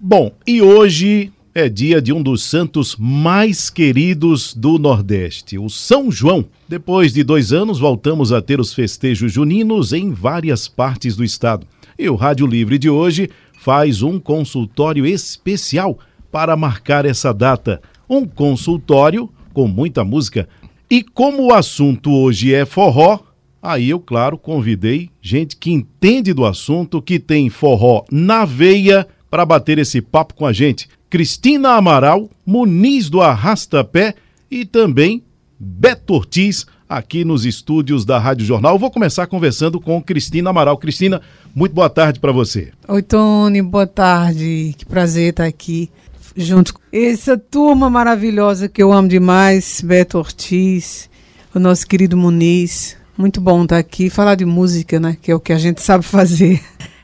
Bom, e hoje é dia de um dos santos mais queridos do Nordeste, o São João. Depois de dois anos, voltamos a ter os festejos juninos em várias partes do estado. E o Rádio Livre de hoje faz um consultório especial para marcar essa data. Um consultório com muita música. E como o assunto hoje é forró, aí eu, claro, convidei gente que entende do assunto, que tem forró na veia para bater esse papo com a gente. Cristina Amaral, Muniz do Arrastapé e também Beto Ortiz, aqui nos estúdios da Rádio Jornal. Vou começar conversando com Cristina Amaral. Cristina, muito boa tarde para você. Oi, Tony, boa tarde. Que prazer estar aqui junto com essa turma maravilhosa que eu amo demais, Beto Ortiz, o nosso querido Muniz. Muito bom estar aqui, falar de música, né, que é o que a gente sabe fazer.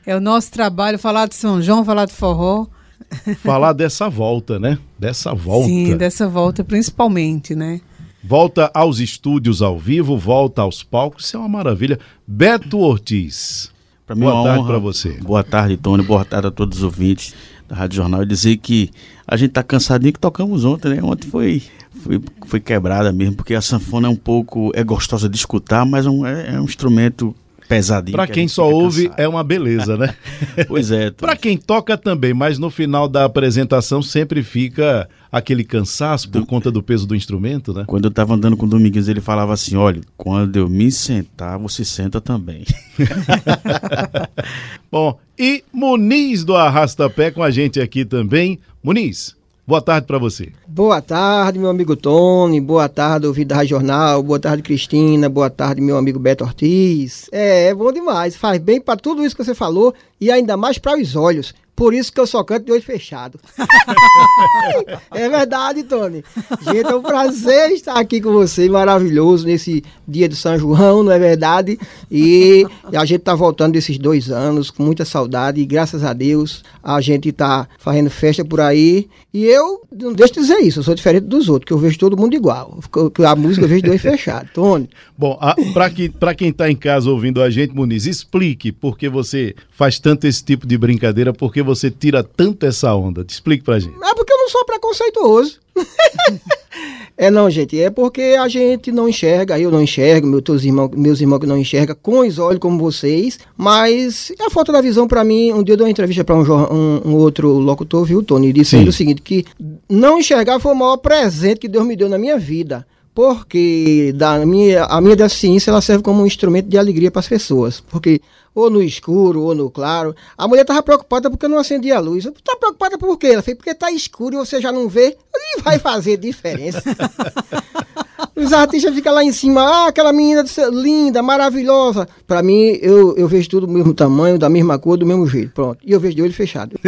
É o nosso trabalho falar de São João, falar de forró. Falar dessa volta, né? Dessa volta. Sim, dessa volta principalmente, né? Volta aos estúdios ao vivo, volta aos palcos, isso é uma maravilha. Beto Ortiz. Pra mim, boa tarde para você. Boa tarde, Tony. Boa tarde a todos os ouvintes da Rádio Jornal. E dizer que a gente tá cansadinho que tocamos ontem, né? Ontem foi, foi, foi quebrada mesmo, porque a sanfona é um pouco. é gostosa de escutar, mas é um, é, é um instrumento pesadinho. Para que quem só ouve cansado. é uma beleza, né? pois é. Para quem toca também, mas no final da apresentação sempre fica aquele cansaço por do... conta do peso do instrumento, né? Quando eu estava andando com o Domingues, ele falava assim: olha, quando eu me sentar, você senta também. Bom, e Muniz do Arrastapé com a gente aqui também. Muniz, Boa tarde para você. Boa tarde, meu amigo Tony. Boa tarde, ouvido da Jornal. Boa tarde, Cristina. Boa tarde, meu amigo Beto Ortiz. É, é bom demais. Faz bem para tudo isso que você falou e ainda mais para os olhos. Por isso que eu só canto de olho fechado. é verdade, Tony. Gente, é um prazer estar aqui com você, maravilhoso, nesse dia de São João, não é verdade? E a gente tá voltando desses dois anos com muita saudade e graças a Deus a gente tá fazendo festa por aí. E eu não deixo de dizer isso, eu sou diferente dos outros, que eu vejo todo mundo igual. A música eu vejo de olho fechado. Tony. Bom, para que, quem está em casa ouvindo a gente, Muniz, explique por que você faz tanto esse tipo de brincadeira, porque você tira tanto essa onda? Te explique pra gente. É porque eu não sou preconceituoso. é não, gente, é porque a gente não enxerga, eu não enxergo, meus irmãos, meus irmãos que não enxergam com os olhos como vocês, mas a falta da visão para mim, um dia eu dei uma entrevista para um, um, um, outro locutor, viu, Tony, disse o seguinte, que não enxergar foi o maior presente que Deus me deu na minha vida porque da minha, a minha deficiência ela serve como um instrumento de alegria para as pessoas. Porque ou no escuro, ou no claro. A mulher estava preocupada porque eu não acendia a luz. Está preocupada por quê? Ela fez porque está escuro e você já não vê. E vai fazer diferença. Os artistas ficam lá em cima, ah, aquela menina linda, maravilhosa. Para mim, eu, eu vejo tudo do mesmo tamanho, da mesma cor, do mesmo jeito. Pronto. E eu vejo de olho fechado.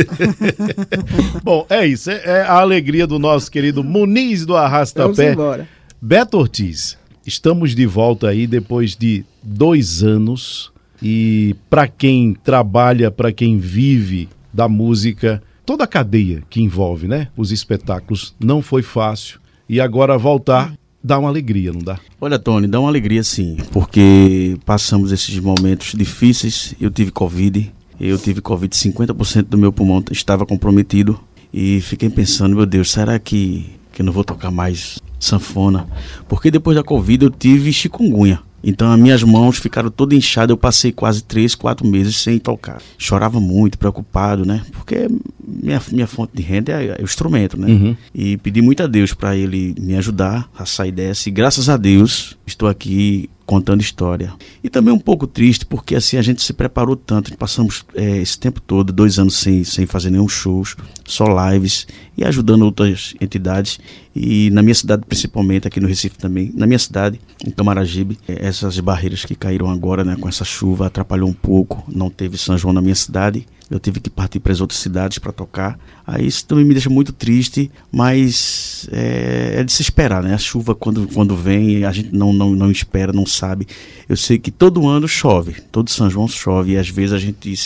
Bom, é isso. É, é a alegria do nosso querido Muniz do Arrastapé. Vamos embora. Beto Ortiz, estamos de volta aí depois de dois anos e para quem trabalha, para quem vive da música, toda a cadeia que envolve, né? Os espetáculos não foi fácil e agora voltar dá uma alegria, não dá? Olha, Tony, dá uma alegria sim, porque passamos esses momentos difíceis. Eu tive Covid, eu tive Covid, 50% do meu pulmão estava comprometido e fiquei pensando, meu Deus, será que, que eu não vou tocar mais sanfona? Porque depois da Covid eu tive chikungunya. Então as minhas mãos ficaram todas inchadas, eu passei quase três, quatro meses sem tocar. Chorava muito, preocupado, né? Porque minha, minha fonte de renda é, é o instrumento, né? Uhum. E pedi muito a Deus para ele me ajudar a sair dessa. E graças a Deus estou aqui contando história. E também um pouco triste, porque assim a gente se preparou tanto, passamos é, esse tempo todo, dois anos sem, sem fazer nenhum shows, só lives e ajudando outras entidades. E na minha cidade, principalmente, aqui no Recife também, na minha cidade, em Camaragibe, é, essas barreiras que caíram agora, né, com essa chuva, atrapalhou um pouco. Não teve São João na minha cidade eu tive que partir para as outras cidades para tocar. Aí isso também me deixa muito triste, mas é, é, de se esperar, né? A chuva quando, quando vem, a gente não, não, não espera, não sabe. Eu sei que todo ano chove, todo São João chove, e às vezes a gente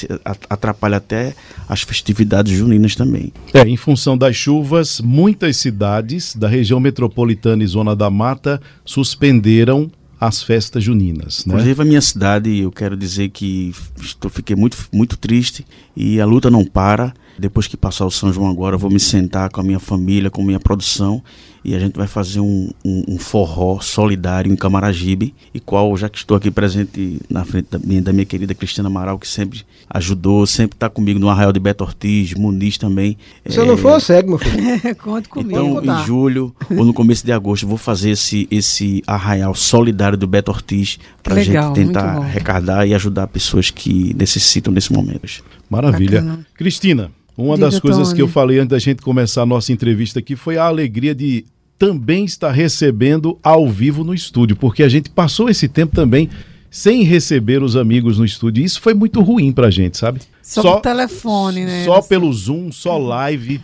atrapalha até as festividades juninas também. É, em função das chuvas, muitas cidades da região metropolitana e Zona da Mata suspenderam as festas juninas. Né? Inclusive a minha cidade, eu quero dizer que estou, fiquei muito, muito triste e a luta não para Depois que passar o São João agora, eu vou me sentar com a minha família, com a minha produção e a gente vai fazer um, um, um forró solidário em Camaragibe, e qual, já que estou aqui presente na frente da minha, da minha querida Cristina Amaral, que sempre ajudou, sempre está comigo no Arraial de Beto Ortiz, Muniz também. Se é... eu não for, segue, meu filho. Conta comigo. Então, em julho ou no começo de agosto, vou fazer esse, esse Arraial solidário do Beto Ortiz para a gente tentar arrecadar e ajudar pessoas que necessitam nesse momento. Maravilha. Bacana. Cristina, uma Diga, das coisas Tony. que eu falei antes da gente começar a nossa entrevista aqui foi a alegria de também estar recebendo ao vivo no estúdio, porque a gente passou esse tempo também sem receber os amigos no estúdio. Isso foi muito ruim pra gente, sabe? Só, só telefone, né? Só pelo Zoom, só live.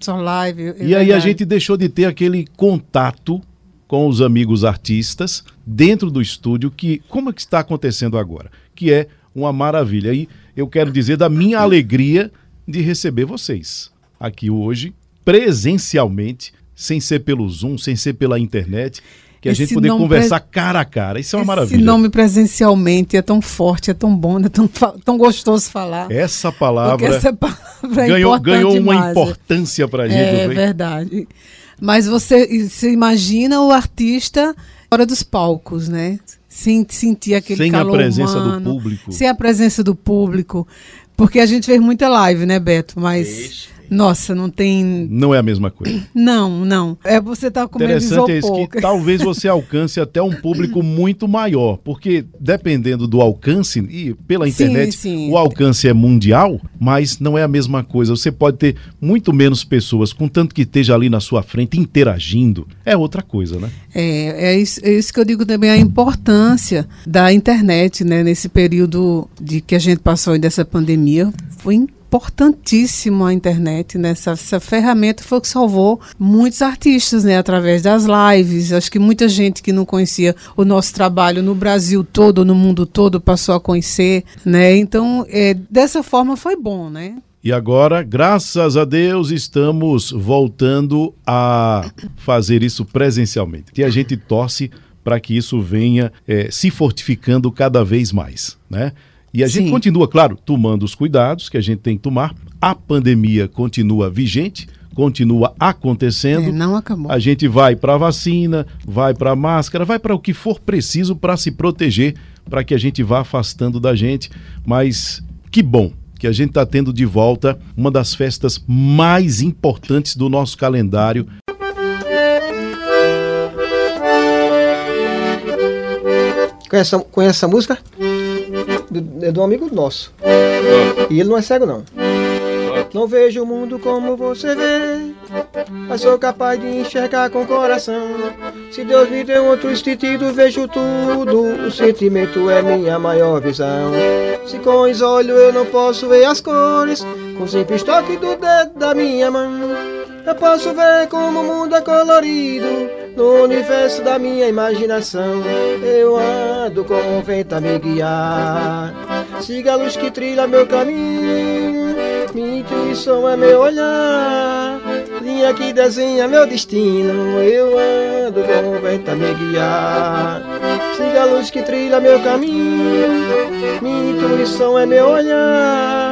Só live. É e verdade. aí a gente deixou de ter aquele contato com os amigos artistas dentro do estúdio, que como é que está acontecendo agora? Que é uma maravilha. E eu quero dizer da minha alegria de receber vocês aqui hoje, presencialmente, sem ser pelo Zoom, sem ser pela internet, que a esse gente poder conversar pre... cara a cara. Isso é uma esse maravilha. Esse nome presencialmente é tão forte, é tão bom, é tão, tão gostoso falar. Essa palavra, essa palavra é ganhou, ganhou uma importância para a gente. É verdade. Mas você, você imagina o artista fora dos palcos, né? Sem sentir aquele sem calor Sem a presença humano, do público. Sem a presença do público. Porque a gente fez muita live, né, Beto? Mas. Nossa, não tem. Não é a mesma coisa. Não, não. É você tá comendo Interessante é isso que talvez você alcance até um público muito maior, porque dependendo do alcance e pela internet, sim, sim. o alcance é mundial, mas não é a mesma coisa. Você pode ter muito menos pessoas, contanto que esteja ali na sua frente interagindo. É outra coisa, né? É, é isso, é isso que eu digo também a importância da internet, né, nesse período de que a gente passou dessa pandemia, foi importantíssimo a internet, né? Essa, essa, ferramenta foi que salvou muitos artistas, né? Através das lives. Acho que muita gente que não conhecia o nosso trabalho no Brasil todo, no mundo todo, passou a conhecer, né? Então, é, dessa forma foi bom, né? E agora, graças a Deus, estamos voltando a fazer isso presencialmente. E a gente torce para que isso venha é, se fortificando cada vez mais, né? E a Sim. gente continua, claro, tomando os cuidados que a gente tem que tomar. A pandemia continua vigente, continua acontecendo. É, não acabou. A gente vai para a vacina, vai para a máscara, vai para o que for preciso para se proteger, para que a gente vá afastando da gente. Mas que bom que a gente está tendo de volta uma das festas mais importantes do nosso calendário. Conhece, conhece essa música? É de um amigo nosso. E ele não é cego, não. Não vejo o mundo como você vê, mas sou capaz de enxergar com o coração. Se Deus me deu outro sentido, vejo tudo. O sentimento é minha maior visão. Se com os olhos eu não posso ver as cores, com o simples toque do dedo da minha mão, eu posso ver como o mundo é colorido no universo da minha imaginação. Eu ando com o vento a me guiar. Siga a luz que trilha meu caminho. Minha intuição é meu olhar. Linha que desenha meu destino. Eu ando com o vento a me guiar. Siga a luz que trilha meu caminho. Minha intuição é meu olhar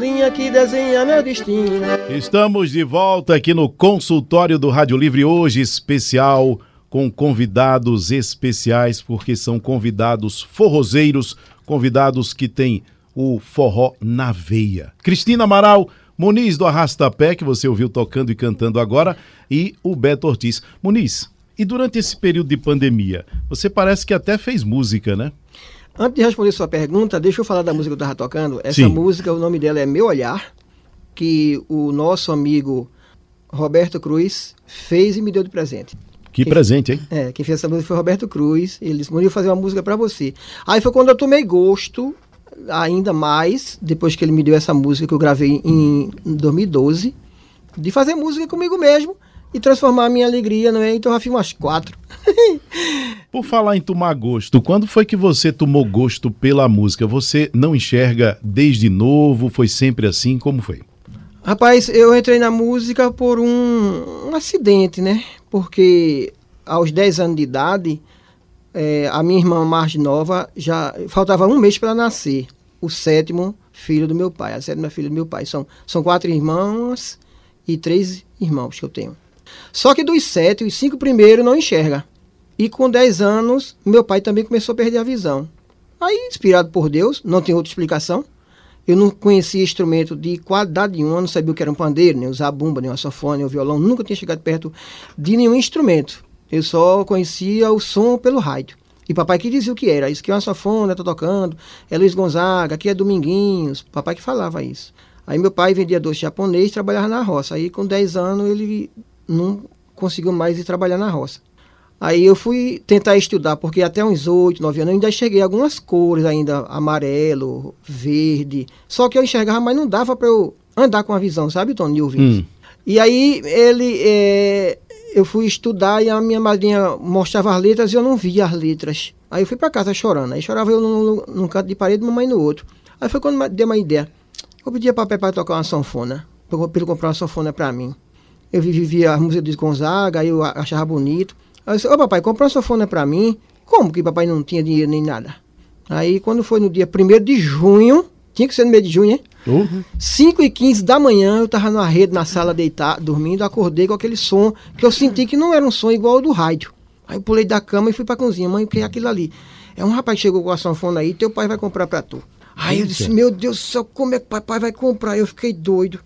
linha que desenha meu destino. Estamos de volta aqui no consultório do Rádio Livre hoje especial com convidados especiais porque são convidados forrozeiros, convidados que têm o forró na veia. Cristina Amaral, Muniz do Arrastapé, que você ouviu tocando e cantando agora, e o Beto Ortiz. Muniz, e durante esse período de pandemia, você parece que até fez música, né? Antes de responder sua pergunta, deixa eu falar da música que eu estava tocando. Essa Sim. música, o nome dela é Meu Olhar, que o nosso amigo Roberto Cruz fez e me deu de presente. Que quem, presente, hein? É, quem fez essa música foi Roberto Cruz. Ele disse, eu fazer uma música para você. Aí foi quando eu tomei gosto, ainda mais, depois que ele me deu essa música que eu gravei em, em 2012, de fazer música comigo mesmo e transformar a minha alegria, não é? Então eu já fiz umas quatro. Por falar em tomar gosto, quando foi que você tomou gosto pela música? Você não enxerga desde novo? Foi sempre assim? Como foi? Rapaz, eu entrei na música por um, um acidente, né? Porque aos 10 anos de idade, é, a minha irmã mais nova já faltava um mês para nascer. o sétimo filho do meu pai, a sétima filha do meu pai. São, são quatro irmãs e três irmãos que eu tenho. Só que dos sete, os cinco primeiros não enxerga. E com dez anos, meu pai também começou a perder a visão. Aí, inspirado por Deus, não tem outra explicação. Eu não conhecia instrumento de qualidade nenhuma, não sabia o que era um pandeiro, nem usar bumba, nem o sofone, nem o violão, nunca tinha chegado perto de nenhum instrumento. Eu só conhecia o som pelo rádio. E papai que dizia o que era. Isso aqui é uma sofona, tá tocando. É Luiz Gonzaga, aqui é Dominguinhos. Papai que falava isso. Aí meu pai vendia doce japonês trabalhava na roça. Aí com 10 anos ele não conseguiu mais ir trabalhar na roça. Aí eu fui tentar estudar, porque até uns 8, 9 anos eu ainda cheguei algumas cores ainda, amarelo, verde. Só que eu enxergava, mas não dava para eu andar com a visão, sabe, Tony. Hum. E aí ele, é, eu fui estudar e a minha madrinha mostrava as letras e eu não via as letras. Aí eu fui para casa chorando. Aí chorava eu num, num canto de parede, mamãe no outro. Aí foi quando deu uma ideia. Eu pedia para papai tocar uma sanfona, para ele comprar uma sanfona para mim. Eu vivia a música de Gonzaga, aí eu achava bonito. Aí eu disse, ô papai, compra uma sanfona para mim. Como que papai não tinha dinheiro nem nada? Aí quando foi no dia 1 de junho, tinha que ser no mês de junho, né? Uhum. 5 e 15 da manhã, eu tava na rede, na sala, deitado, dormindo, acordei com aquele som que eu senti que não era um som igual ao do rádio. Aí eu pulei da cama e fui pra cozinha. Mãe, o que é aquilo ali? É um rapaz que chegou com a sanfona aí, teu pai vai comprar pra tu. Aí eu disse, meu Deus do céu, como é que papai vai comprar? Eu fiquei doido.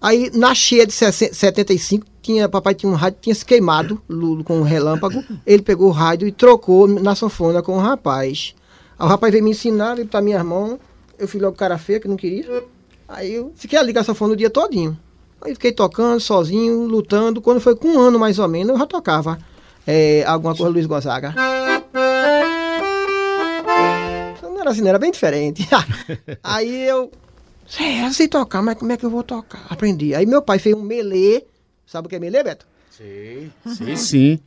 Aí, na cheia de 75, tinha, papai tinha um rádio, tinha se queimado com um relâmpago. Ele pegou o rádio e trocou na sanfona com o rapaz. Aí o rapaz veio me ensinar, ele tá minha mão. Eu fui logo cara feia, que não queria. Aí eu fiquei ali com a sanfona o dia todinho. Aí fiquei tocando, sozinho, lutando. Quando foi com um ano mais ou menos, eu já tocava é, alguma coisa Luiz Gonzaga. Não era assim, era bem diferente. Aí eu é, eu sei tocar, mas como é que eu vou tocar? Aprendi. Aí meu pai fez um melê. Sabe o que é melê, Beto? Sim, sim, sim.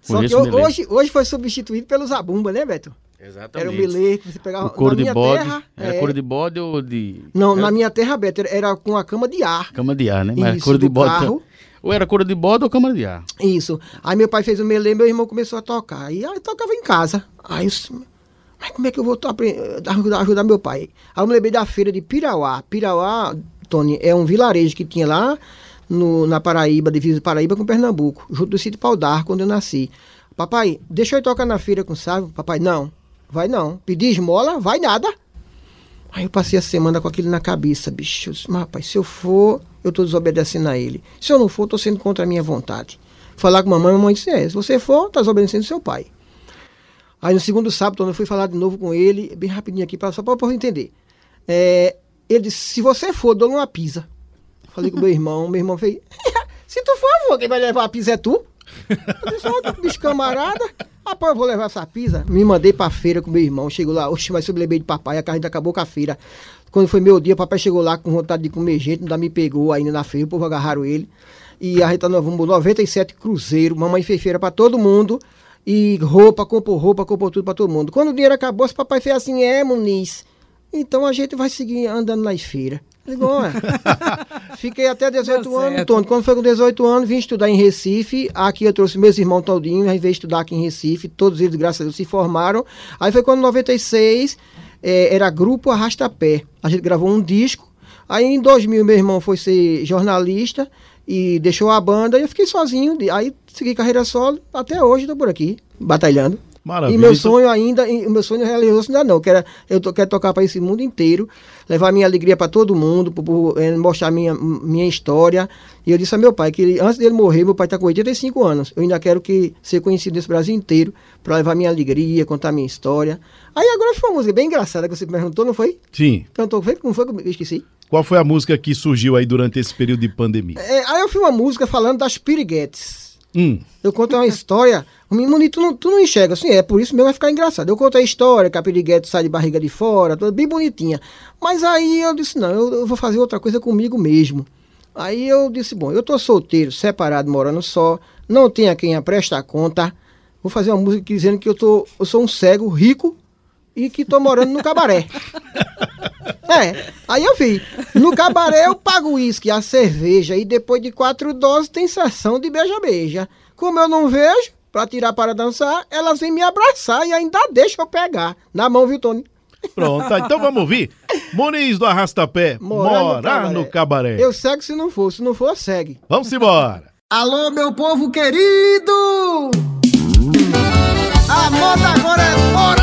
Só que hoje, hoje foi substituído pelo zabumba, né, Beto? Exatamente. Era o melê que você pegava. O couro de bode. Terra, era é... couro de bode ou de. Não, era... na minha terra, Beto, era com a cama de ar. Cama de ar, né? Mas Isso, couro de bode. Carro. Ou era couro de bode ou cama de ar. Isso. Aí meu pai fez o melê, meu irmão começou a tocar. Aí eu tocava em casa. Aí eu mas como é que eu vou ajudar, ajudar meu pai? Aí eu me lembrei da feira de Pirauá. Pirauá, Tony, é um vilarejo que tinha lá no, na Paraíba, divisa Paraíba com Pernambuco, junto do sítio Pau quando eu nasci. Papai, deixa eu tocar na feira com o Sávio. Papai, não, vai não. Pedir esmola, vai nada. Aí eu passei a semana com aquilo na cabeça, bicho. Mas, rapaz, se eu for, eu estou desobedecendo a ele. Se eu não for, estou sendo contra a minha vontade. Falar com mamãe, mamãe disse, é, se você for, está desobedecendo seu pai. Aí no segundo sábado, quando eu fui falar de novo com ele, bem rapidinho aqui, só para eu entender. É, ele disse, se você for, dou uma pizza. Falei com meu irmão, meu irmão fez, se tu for, eu vou, quem vai levar a pizza é tu. Eu disse, bicho camarada, rapaz, eu vou levar essa pizza. Me mandei pra feira com meu irmão, chegou lá, oxe, mas eu me lembrei de papai, a carne acabou com a feira. Quando foi meu dia, papai chegou lá com vontade de comer gente, ainda me pegou ainda na feira, o povo agarraram ele. E a gente tá no 97 Cruzeiro, mamãe fez feira pra todo mundo. E roupa, comprou roupa, comprou tudo para todo mundo. Quando o dinheiro acabou, esse papai fez assim, é, Muniz. Então a gente vai seguir andando nas feiras. Igual, é. Fiquei até 18 anos, Tony. Quando foi com 18 anos, vim estudar em Recife. Aqui eu trouxe meus irmãos todinhos, aí veio estudar aqui em Recife. Todos eles, graças a Deus, se formaram. Aí foi quando em 96 é, era Grupo Arrastapé. A gente gravou um disco. Aí em 2000 meu irmão foi ser jornalista e deixou a banda e eu fiquei sozinho. Aí segui carreira solo, até hoje estou por aqui, batalhando. Maravilha. E meu sonho ainda, o meu sonho realizou-se ainda não. Quero, eu to, quero tocar para esse mundo inteiro, levar minha alegria para todo mundo, por, por, é, mostrar minha, minha história. E eu disse a meu pai que ele, antes dele morrer, meu pai está com 85 anos. Eu ainda quero que ser conhecido nesse Brasil inteiro para levar minha alegria, contar minha história. Aí agora foi uma música bem engraçada que você perguntou, não foi? Sim. Cantou, foi? Como foi que eu esqueci? Qual foi a música que surgiu aí durante esse período de pandemia? É, aí eu fiz uma música falando das piriguetes. Hum. Eu conto uma história. O menino, tu não, tu não enxerga, assim, é por isso mesmo vai ficar engraçado. Eu conto a história, que a sai de barriga de fora, toda bem bonitinha. Mas aí eu disse, não, eu, eu, vou fazer outra coisa comigo mesmo. Aí eu disse, bom, eu tô solteiro, separado, morando só, não tenho a quem a prestar conta. Vou fazer uma música dizendo que eu, tô, eu sou um cego rico e que tô morando no cabaré. É, aí eu vi. No cabaré eu pago o uísque, a cerveja e depois de quatro doses tem sessão de beija-beija. Como eu não vejo, pra tirar para dançar, elas vêm me abraçar e ainda deixam eu pegar. Na mão, viu, Tony? Pronto, então vamos ouvir. Muniz do Arrastapé, morar, morar no, cabaré. no, cabaré. Eu segue se não for, se não for, segue. Vamos embora. Alô, meu povo querido! A moda agora é morar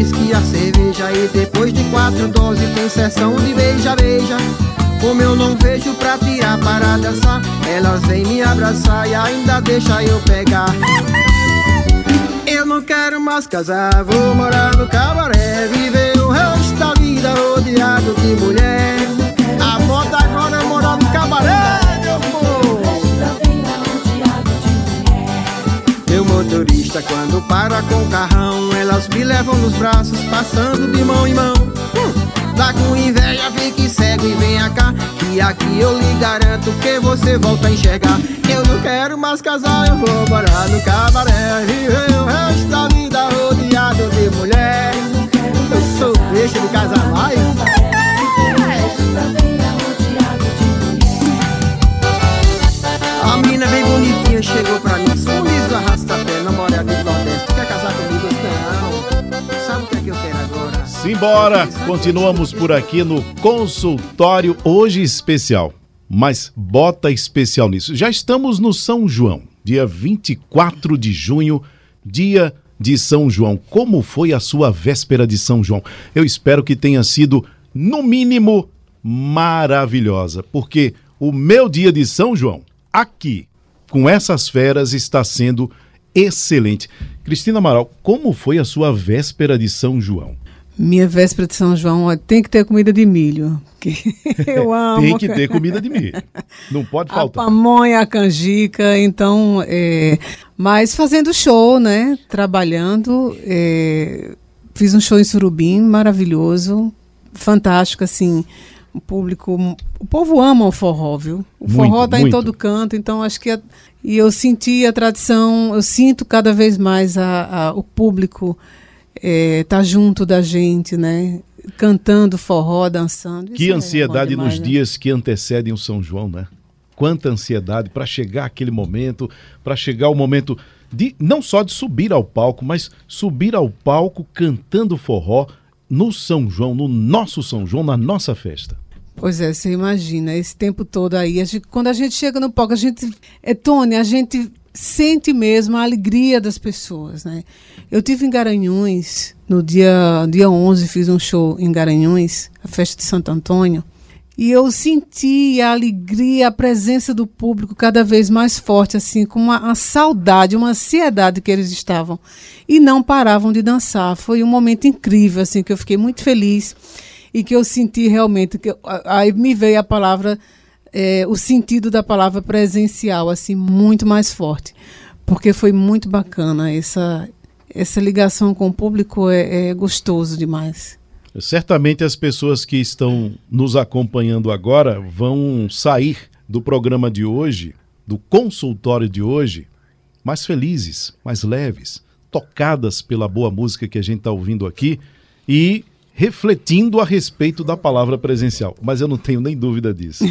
uísque e a cerveja E depois de quatro doses tem sessão de beija-beija Como eu não vejo pra tirar para dançar Elas vêm me abraçar e ainda deixa eu pegar. Eu não quero mais casar, vou morar no cabaré Viver o resto da vida rodeado de mulher. A moda agora é morar no cabaré, meu povo Meu motorista quando para com o carrão Elas me levam nos braços, passando de mão em mão. Tá com inveja, fique cego e venha cá Que aqui eu lhe garanto que você volta a enxergar. Eu não quero mais casar, eu vou morar no cabaré. Viver o resto da vida rodeado de mulher. Eu sou deixa de casar mais A mina bem bonitinha chegou pra mim Simbora! Continuamos por aqui no consultório hoje especial. Mas bota especial nisso. Já estamos no São João, dia 24 de junho, dia de São João. Como foi a sua véspera de São João? Eu espero que tenha sido, no mínimo, maravilhosa, porque o meu dia de São João aqui, com essas feras, está sendo excelente. Cristina Amaral, como foi a sua véspera de São João? Minha véspera de São João tem que ter comida de milho. Que eu amo. tem que ter comida de milho. Não pode faltar. A pamonha, a canjica, então. É... Mas fazendo show, né? Trabalhando. É... Fiz um show em Surubim, maravilhoso, fantástico, assim o público, o povo ama o forró, viu? O forró está em todo canto, então acho que a, e eu senti a tradição, eu sinto cada vez mais a, a o público é, tá junto da gente, né? Cantando forró, dançando. Que é ansiedade é demais, nos né? dias que antecedem o São João, né? Quanta ansiedade para chegar aquele momento, para chegar o momento de não só de subir ao palco, mas subir ao palco cantando forró, no São João, no nosso São João, na nossa festa. Pois é, você imagina, esse tempo todo aí, a gente, quando a gente chega no palco, a gente, é Tony, a gente sente mesmo a alegria das pessoas, né? Eu tive em Garanhuns, no dia, dia 11, fiz um show em Garanhuns, a festa de Santo Antônio, e eu senti a alegria, a presença do público cada vez mais forte, assim, com uma, uma, saudade, uma ansiedade que eles estavam. E não paravam de dançar. Foi um momento incrível, assim, que eu fiquei muito feliz e que eu senti realmente. que Aí me veio a palavra, é, o sentido da palavra presencial, assim, muito mais forte. Porque foi muito bacana. Essa, essa ligação com o público é, é gostoso demais. Certamente as pessoas que estão nos acompanhando agora vão sair do programa de hoje, do consultório de hoje, mais felizes, mais leves, tocadas pela boa música que a gente está ouvindo aqui e refletindo a respeito da palavra presencial. Mas eu não tenho nem dúvida disso.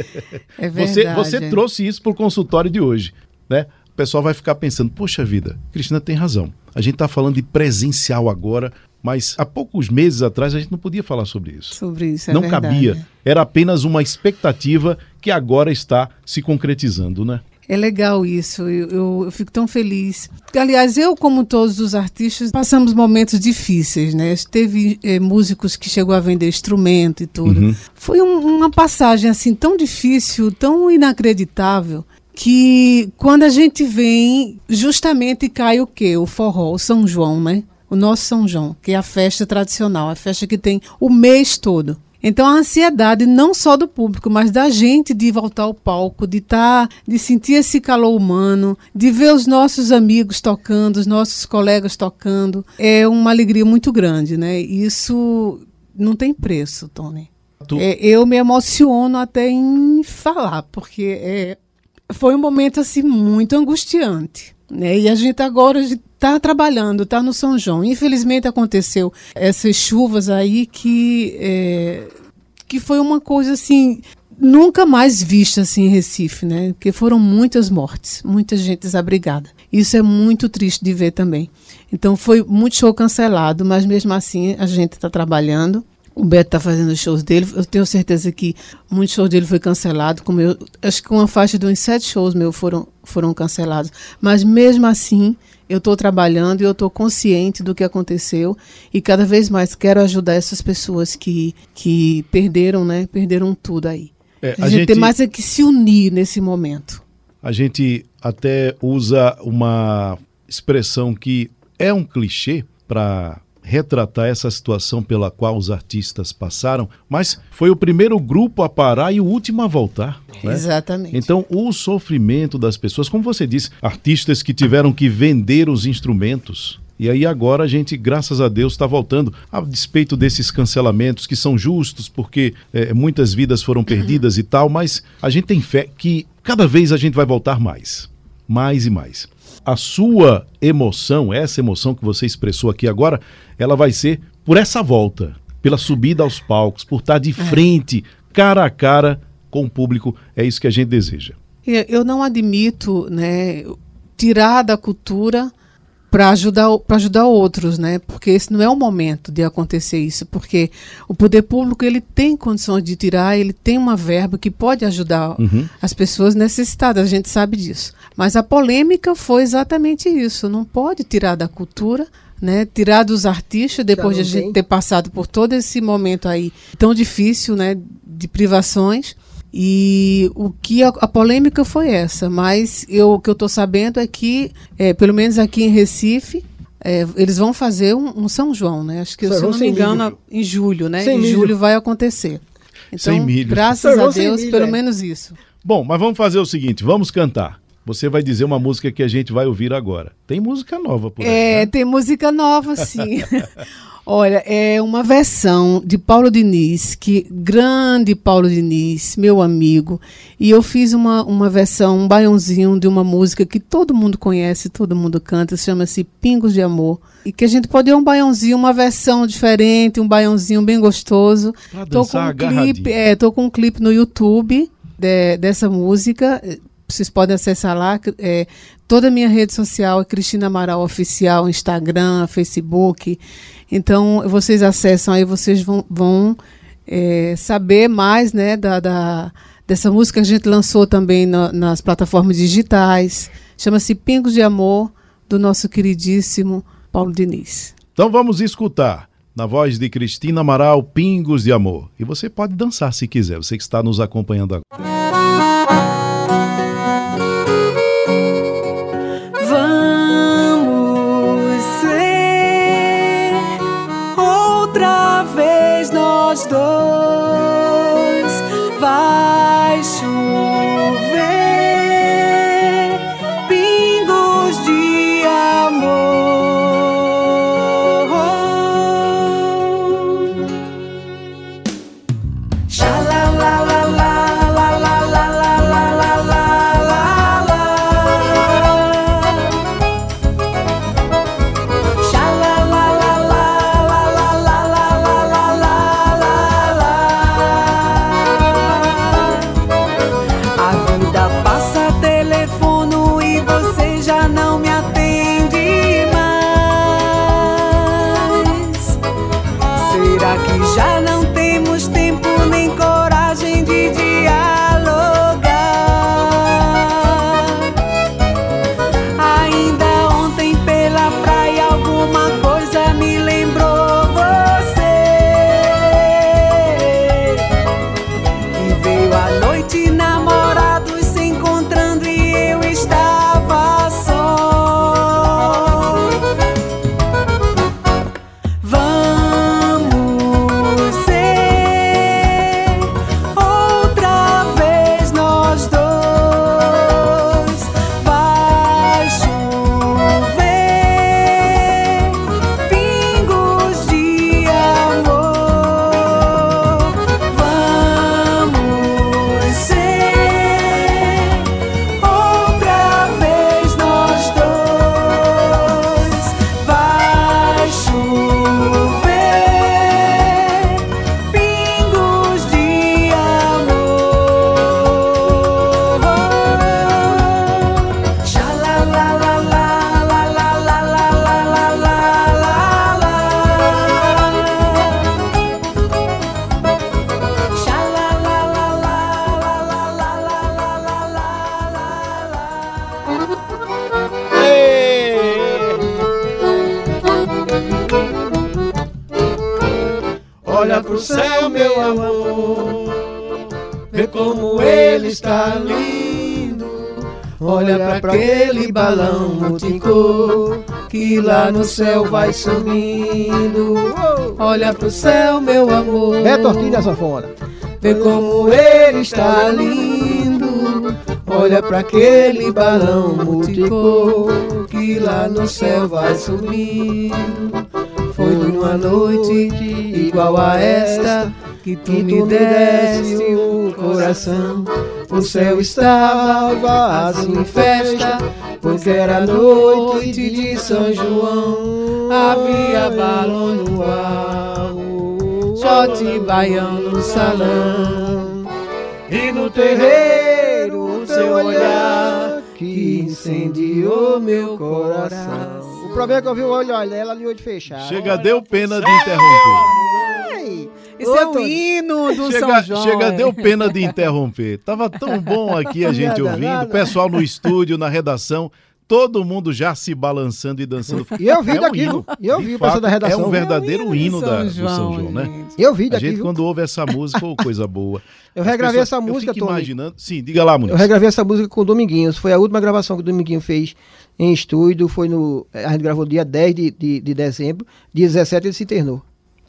é verdade. Você, você trouxe isso para o consultório de hoje, né? O pessoal vai ficar pensando, poxa vida, Cristina tem razão. A gente está falando de presencial agora, mas há poucos meses atrás a gente não podia falar sobre isso. Sobre isso, é Não verdade. cabia. Era apenas uma expectativa que agora está se concretizando, né? É legal isso, eu, eu, eu, fico tão feliz. Aliás, eu, como todos os artistas, passamos momentos difíceis, né? Teve é, músicos que chegou a vender instrumento e tudo. Uhum. Foi um, uma passagem assim tão difícil, tão inacreditável, que quando a gente vem, justamente cai o quê? O forró, o São João, né? o nosso São João, que é a festa tradicional, a festa que tem o mês todo. Então a ansiedade não só do público, mas da gente de voltar ao palco, de estar, tá, de sentir esse calor humano, de ver os nossos amigos tocando, os nossos colegas tocando, é uma alegria muito grande, né? Isso não tem preço, Tony. Tu... É, eu me emociono até em falar, porque é, foi um momento assim muito angustiante. Né? E a gente agora está trabalhando, está no São João. Infelizmente aconteceu essas chuvas aí que, é, que foi uma coisa assim nunca mais vista assim em Recife, né? Porque foram muitas mortes, muita gente desabrigada. Isso é muito triste de ver também. Então foi muito show cancelado, mas mesmo assim a gente está trabalhando. O Beto está fazendo os shows dele. Eu tenho certeza que muitos shows dele foi cancelado. Como eu, acho que uma faixa de uns sete shows meus foram, foram cancelados. Mas mesmo assim, eu estou trabalhando e eu estou consciente do que aconteceu e cada vez mais quero ajudar essas pessoas que, que perderam, né? Perderam tudo aí. É, a, a, gente, tem mais é que se unir nesse momento. A gente até usa uma expressão que é um clichê para retratar essa situação pela qual os artistas passaram, mas foi o primeiro grupo a parar e o último a voltar. Né? Exatamente. Então, o sofrimento das pessoas, como você disse, artistas que tiveram que vender os instrumentos. E aí agora a gente, graças a Deus, está voltando, a despeito desses cancelamentos que são justos, porque é, muitas vidas foram perdidas e tal, mas a gente tem fé que cada vez a gente vai voltar mais. Mais e mais a sua emoção, essa emoção que você expressou aqui agora, ela vai ser por essa volta, pela subida aos palcos, por estar de é. frente, cara a cara com o público. É isso que a gente deseja. Eu não admito né, tirar da cultura para ajudar para ajudar outros, né? Porque esse não é o momento de acontecer isso, porque o poder público ele tem condições de tirar, ele tem uma verba que pode ajudar uhum. as pessoas necessitadas, a gente sabe disso. Mas a polêmica foi exatamente isso, não pode tirar da cultura, né? Tirar dos artistas depois de a gente ter passado por todo esse momento aí tão difícil, né, de privações. E o que a, a, polêmica foi essa, mas eu, o que eu estou sabendo é que, é, pelo menos aqui em Recife, é, eles vão fazer um, um, São João, né? Acho que, se eu não me engano, milho. em julho, né? Sem em milho. julho vai acontecer. Então, sem milho. graças a Deus, milho, pelo é. menos isso. Bom, mas vamos fazer o seguinte, vamos cantar. Você vai dizer uma música que a gente vai ouvir agora. Tem música nova por aí. É, né? tem música nova, sim. Olha, é uma versão de Paulo Diniz, que grande Paulo Diniz, meu amigo. E eu fiz uma, uma versão, um baiãozinho de uma música que todo mundo conhece, todo mundo canta, chama-se Pingos de Amor. E que a gente pode ter um baiãozinho, uma versão diferente, um baiãozinho bem gostoso. Pra tô com um clipe, é, tô com um clipe no YouTube de, dessa música. Vocês podem acessar lá. É, toda a minha rede social é Cristina Amaral Oficial, Instagram, Facebook. Então, vocês acessam aí, vocês vão, vão é, saber mais né, da, da, dessa música que a gente lançou também no, nas plataformas digitais. Chama-se Pingos de Amor, do nosso queridíssimo Paulo Diniz. Então vamos escutar, na voz de Cristina Amaral, Pingos de Amor. E você pode dançar se quiser, você que está nos acompanhando agora. Amor, vê como ele está lindo. Olha pra aquele balão multicor que lá no céu vai sumindo. Olha pro céu, meu amor. É tortilha sanfona. Vê como ele está lindo. Olha pra aquele balão multicor que lá no céu vai subindo. Foi numa noite igual a esta que tu me deste o coração. O céu estava assim em festa, pois era noite de São João. Havia balão no ar, shot baião no salão. E no terreiro o seu olhar que incendiou meu coração. O problema é que eu vi o olho dela ali hoje fechado. Chega, deu pena de interromper. Esse é o hino do São Chega, João. chega deu pena de interromper. Tava tão bom aqui a gente ouvindo, o pessoal no estúdio, na redação, todo mundo já se balançando e dançando. E eu vi É um daqui, hino. E eu vi fato, da redação. É um verdadeiro É hino do da, do São João, né? gente. Eu vi A daqui, gente, viu? quando ouve essa música, ô, coisa boa. Eu As regravei pessoas- essa música, Eu fico Tony. imaginando. Sim, diga lá, Muniz. Eu regravei essa música com o Dominguinhos. Foi a última gravação que o Dominguinho fez em estúdio. Foi no. A gente gravou dia 10 de, de, de dezembro. Dia 17 ele se internou.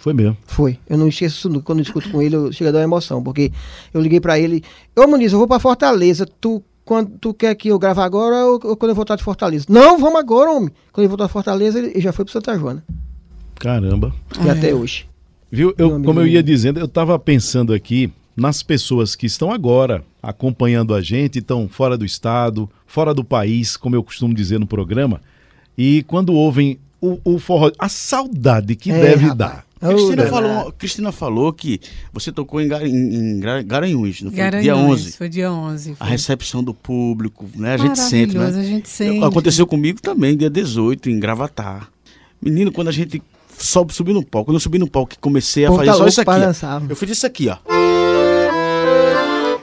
Foi mesmo. Foi. Eu não esqueço nunca. Quando eu escuto com ele, eu chego a dar uma emoção. Porque eu liguei pra ele. Ô, Muniz, eu vou pra Fortaleza. Tu, quando, tu quer que eu grave agora ou, ou quando eu voltar de Fortaleza? Não, vamos agora, homem. Quando ele voltar de Fortaleza, ele, ele já foi pro Santa Joana. Caramba. E até hoje. Viu? Eu, como eu ia dizendo, eu estava pensando aqui nas pessoas que estão agora acompanhando a gente, estão fora do estado, fora do país, como eu costumo dizer no programa, e quando ouvem o, o forró, a saudade que É, deve rapaz. dar. Ô, Cristina, falou, Cristina falou que você tocou em, em, em Gar- Garanhuns, não foi? Garanhuns, Dia 11. Foi dia 11. A foi. recepção do público, né? A gente sente, né? A gente sente. Aconteceu comigo também, dia 18, em Gravatar. Menino, quando a gente sobe, subiu no palco, quando eu subi no palco e comecei a fazer só isso aqui. ó. Eu fiz isso aqui, ó.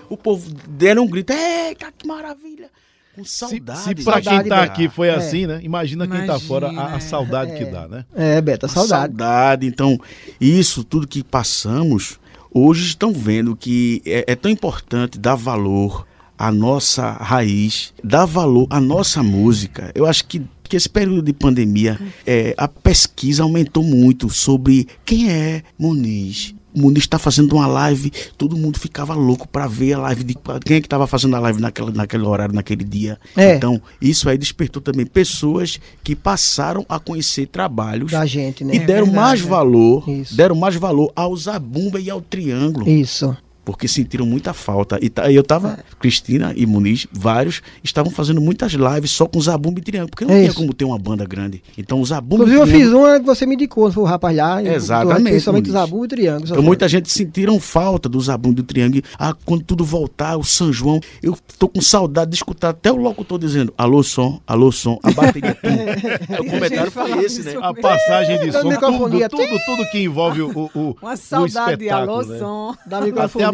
O povo deram um grito, eita, que maravilha! Com Se, saudade. se pra quem Saudade tá mesmo. aqui foi É. assim, né? Imagina quem tá fora, a, a Imagina, saudade que é. dá, né? É, Beta, Uma saudade. saudade. Então, isso tudo que passamos, hoje estão vendo que é, é tão importante dar valor à nossa raiz, dar valor à nossa música. Eu acho que, que esse período de pandemia, é, a pesquisa aumentou muito sobre quem é Muniz. O Muniz está fazendo uma live, todo mundo ficava louco para ver a live de quem é que estava fazendo a live naquela, naquele horário, naquele dia. É. Então, isso aí despertou também pessoas que passaram a conhecer trabalhos Da gente, né? e deram verdade, mais é. valor, Isso. deram mais valor ao Zabumba e ao Triângulo, Isso. Porque sentiram muita falta. E tá- eu tava, Cristina e Muniz, vários, estavam fazendo muitas lives só com Zabumba e Triângulo, porque não É tinha isso. como ter uma banda grande. Então o Zabumba Inclusive, e eu fiz Triângulo, uma que você me indicou, foi o rapaz lá. eu- Exatamente, Principalmente Muniz. Zabu e Triângulo. então muita gente sentiram falta do Zabumba e do Triângulo. Ah, quando tudo voltar, o São João, eu tô com saudade de escutar até o locutor dizendo, alô som, alô som, a bateria pum. o comentário foi esse, né? A passagem de som, tudo, microfonia. tudo, tudo que envolve o, o, o Uma saudade de espetáculo, alô né? som. Da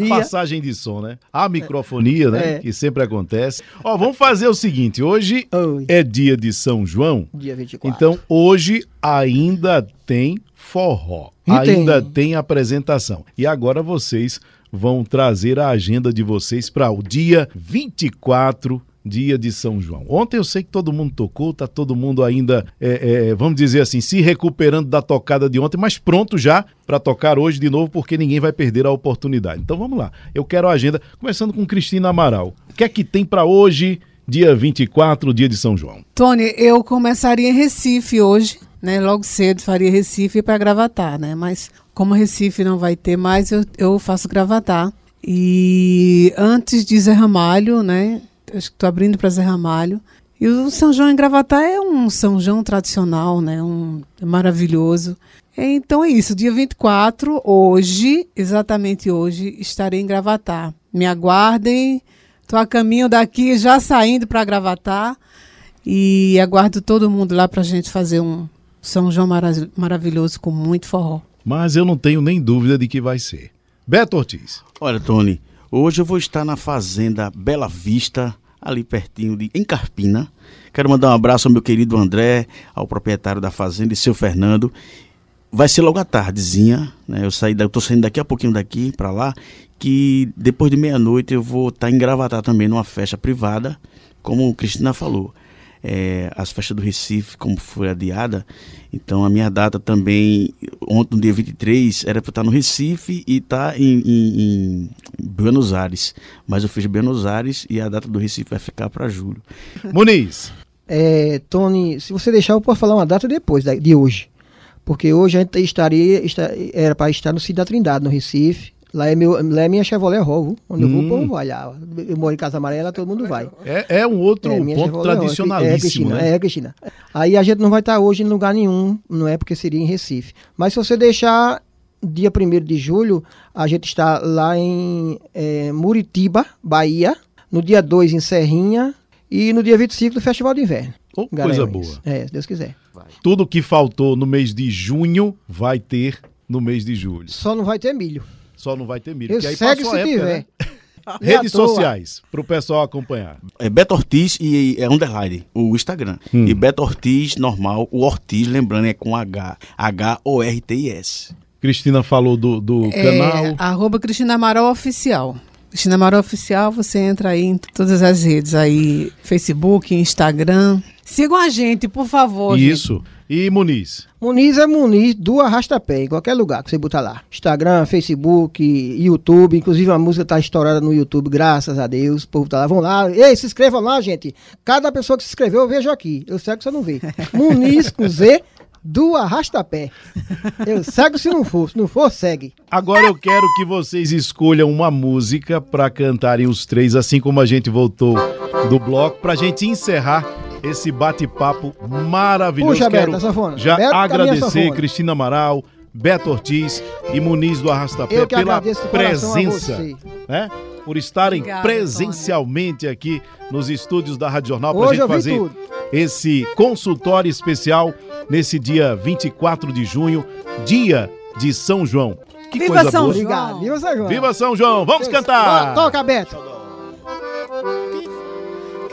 Até a microfonia. passagem de som, né? A microfonia, né? É. Que sempre acontece. Ó, vamos fazer o seguinte: hoje Oi. é dia de São João, Dia 24. então hoje ainda tem forró, E ainda tem. tem apresentação. E agora vocês vão trazer a agenda de vocês para o dia 24. Dia de São João. Ontem eu sei que todo mundo tocou, tá todo mundo ainda, é, é, vamos dizer assim, se recuperando da tocada de ontem, mas pronto já para tocar hoje de novo, porque ninguém vai perder a oportunidade. Então vamos lá. Eu quero a agenda, começando com Cristina Amaral. O que é que tem para hoje, dia 24, dia de São João? Tony, eu começaria em Recife hoje, né? Logo cedo faria Recife para gravatar, né? Mas como Recife não vai ter mais, eu, eu faço gravatar. E antes de Zé Ramalho, né? Acho que estou abrindo para Zé Ramalho. E o São João em Gravatar é um São João tradicional, né? Um, é maravilhoso. Então é isso, dia 24, hoje, exatamente hoje, estarei em Gravatar. Me aguardem. Estou a caminho daqui, já saindo para Gravatar. E aguardo todo mundo lá para a gente fazer um São João mara- maravilhoso com muito forró. Mas eu não tenho nem dúvida de que vai ser. Beto Ortiz. Olha, Tony, hoje eu vou estar na fazenda Bela Vista, ali pertinho de em Carpina. Quero mandar um abraço ao meu querido André, ao proprietário da fazenda e seu Fernando. vai ser logo à tardezinha, né? Eu saí, eu tô saindo daqui a pouquinho daqui para lá, que depois de meia-noite eu vou estar tá em também numa festa privada, como Cristina falou. É, as festas do Recife, como foi adiada, então a minha data também, ontem, no dia 23, era para estar no Recife e estar tá em, em, em, Buenos Aires. Mas eu fiz Buenos Aires e a data do Recife vai ficar para julho. Muniz. É, Tony, se você deixar, eu posso falar uma data depois de hoje. Porque hoje a gente estaria, era para estar no Cidade Trindade, no Recife. Lá é, meu, lá é minha Chevrolet Rovo, onde hum. eu vou, o povo vai lá. Eu moro em Casa Amarela, todo mundo vai. É, é um outro é, ponto Chevrolet tradicionalíssimo, é, Cristina, né? É, Cristina. Aí a gente não vai estar hoje em lugar nenhum, não é porque seria em Recife. Mas se você deixar dia 1 de julho, a gente está lá em é, Muritiba, Bahia. No dia 2 em Serrinha. E no dia 25 do Festival de Inverno. Oh, coisa boa. É, se Deus quiser. Vai. Tudo que faltou no mês de junho vai ter no mês de julho. Só não vai ter milho. Só não vai ter milho. Eu segue se época, tiver. Né? Redes sociais, para o pessoal acompanhar. É Beto Ortiz e é underline, o Instagram. Hum. E Beto Ortiz, normal, o Ortiz, lembrando, é com H. H-O-R-T-I-S. Cristina falou do, do é, canal. Arroba Cristina Amaral Oficial. Cristina Amaral Oficial, você entra aí em todas as redes aí, Facebook, Instagram. Sigam a gente, por favor. Isso. Gente. E Muniz? Muniz é Muniz do Arrastapé, em qualquer lugar que você botar lá. Instagram, Facebook, YouTube. Inclusive a música tá estourada no YouTube, graças a Deus. O povo tá lá. Vão lá. Ei, se inscrevam lá, gente. Cada pessoa que se inscreveu, eu vejo aqui. Eu sei que você não vê. Muniz com Z do Arrastapé. Eu segue se não for. Se não for, segue. Agora eu quero que vocês escolham uma música para cantarem os três, assim como a gente voltou do bloco, pra gente encerrar esse bate-papo maravilhoso. Puxa, Quero Beto, já Beto, agradecer Cristina Amaral, Beto Ortiz e Muniz do Arrastapé pela presença, né? Por estarem Obrigada, presencialmente Tony. aqui nos estúdios da Rádio Jornal para a gente fazer tudo. esse consultório especial nesse dia 24 de junho, dia de São João. Que Viva coisa São boa. João! Viva São João! Viva São João! Vamos Deus. cantar! Toca, Beto!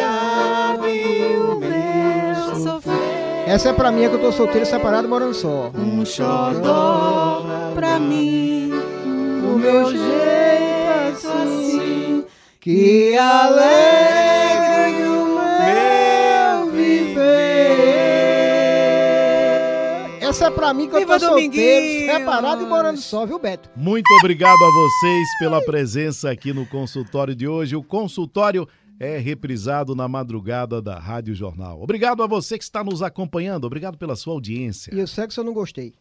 o meu sofrer. Essa é pra mim, é que eu tô solteiro, separado, morando só. Um xodó pra mim, o meu jeito assim, que alegre o meu viver. Essa é pra mim que eu tô solteiro, separado e morando só, viu, Beto? Muito obrigado a vocês pela presença aqui no consultório de hoje. O consultório é reprisado na madrugada da Rádio Jornal. Obrigado a você que está nos acompanhando, obrigado pela sua audiência. E o sexo eu não gostei.